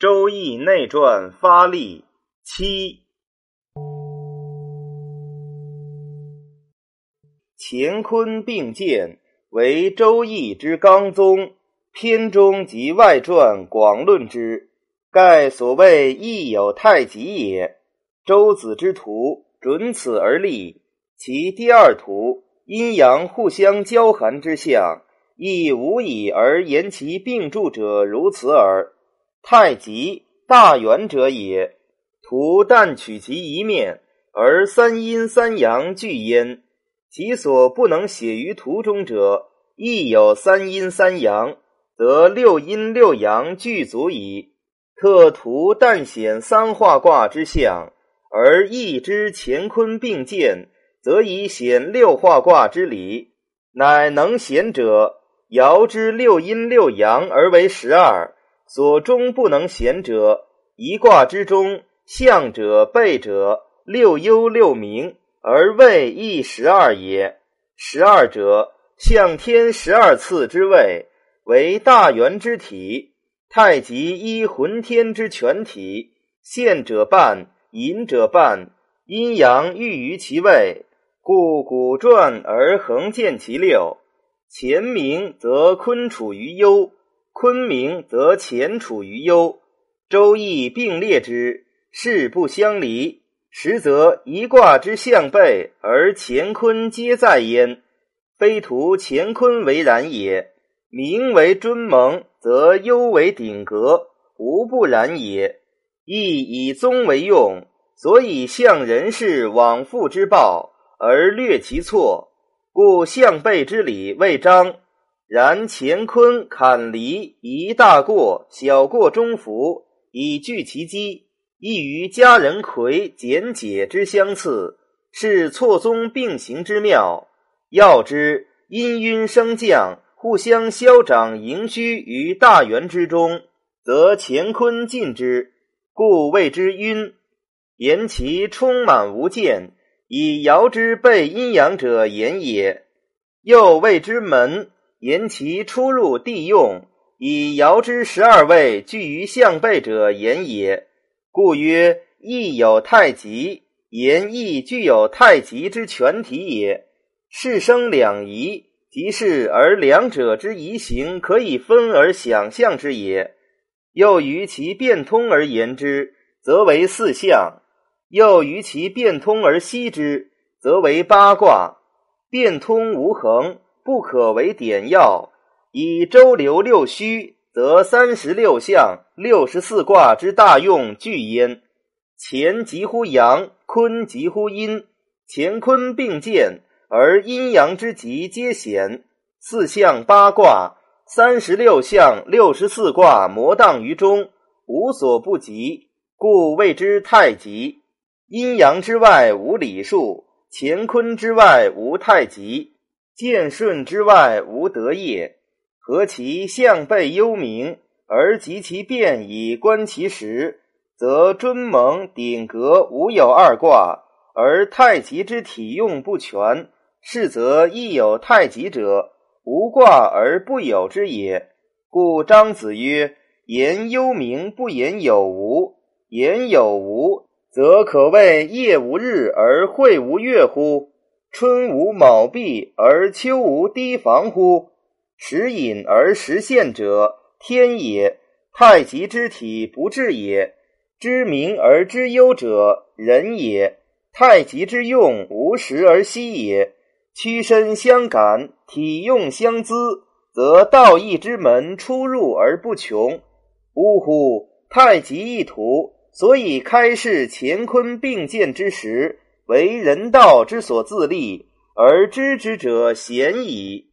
周易内传发力七，乾坤并鉴为周易之纲宗，篇中及外传广论之，盖所谓易有太极也。周子之图准此而立，其第二图阴阳互相交含之象，亦无以而言其并著者如此耳。太极大圆者也，图但取其一面，而三阴三阳俱焉。其所不能写于图中者，亦有三阴三阳，则六阴六阳俱足矣。特图但显三化卦之象，而易之乾坤并见，则以显六化卦之理。乃能显者，爻之六阴六阳而为十二。所中不能贤者，一卦之中象者备者六幽六冥，而位亦十二也。十二者，象天十二次之位，为大圆之体。太极依浑天之全体，现者半，隐者半，阴阳寓于其位，故古传而恒见其六。前明则坤处于幽。昆明则乾处于幽，周易并列之，势不相离。实则一卦之象背，而乾坤皆在焉，非图乾坤为然也。名为尊蒙，则幽为顶格，无不然也。亦以宗为用，所以象人事往复之报，而略其错，故象背之理未彰。然乾坤坎离一大过，小过中孚，以聚其机，亦于家人魁简解之相次，是错综并行之妙。要之阴晕升降，互相消长盈虚于大圆之中，则乾坤尽之，故谓之晕。言其充满无间，以遥之背阴阳者言也。又谓之门。言其出入地用，以爻之十二位聚于象背者言也。故曰：亦有太极，言亦具有太极之全体也。是生两仪，即是而两者之仪形可以分而想象之也。又于其变通而言之，则为四象；又于其变通而析之，则为八卦。变通无恒。不可为点要，以周流六虚，则三十六象、六十四卦之大用具焉。乾即乎阳，坤即乎阴，乾坤并见，而阴阳之极皆显。四象八卦，三十六象、六十四卦，摩荡于中，无所不及，故谓之太极。阴阳之外无理数，乾坤之外无太极。见顺之外无得业，何其象背幽冥，而及其变以观其实，则尊蒙顶格无有二卦，而太极之体用不全，是则亦有太极者，无卦而不有之也。故张子曰：“言幽冥不言有无，言有无，则可谓夜无日而会无月乎？”春无卯毕而秋无堤防乎？时隐而时现者，天也。太极之体不至也。知明而知幽者，人也。太极之用无时而息也。屈身相感，体用相资，则道义之门出入而不穷。呜呼！太极一图，所以开示乾坤并见之时。为人道之所自立，而知之者贤矣。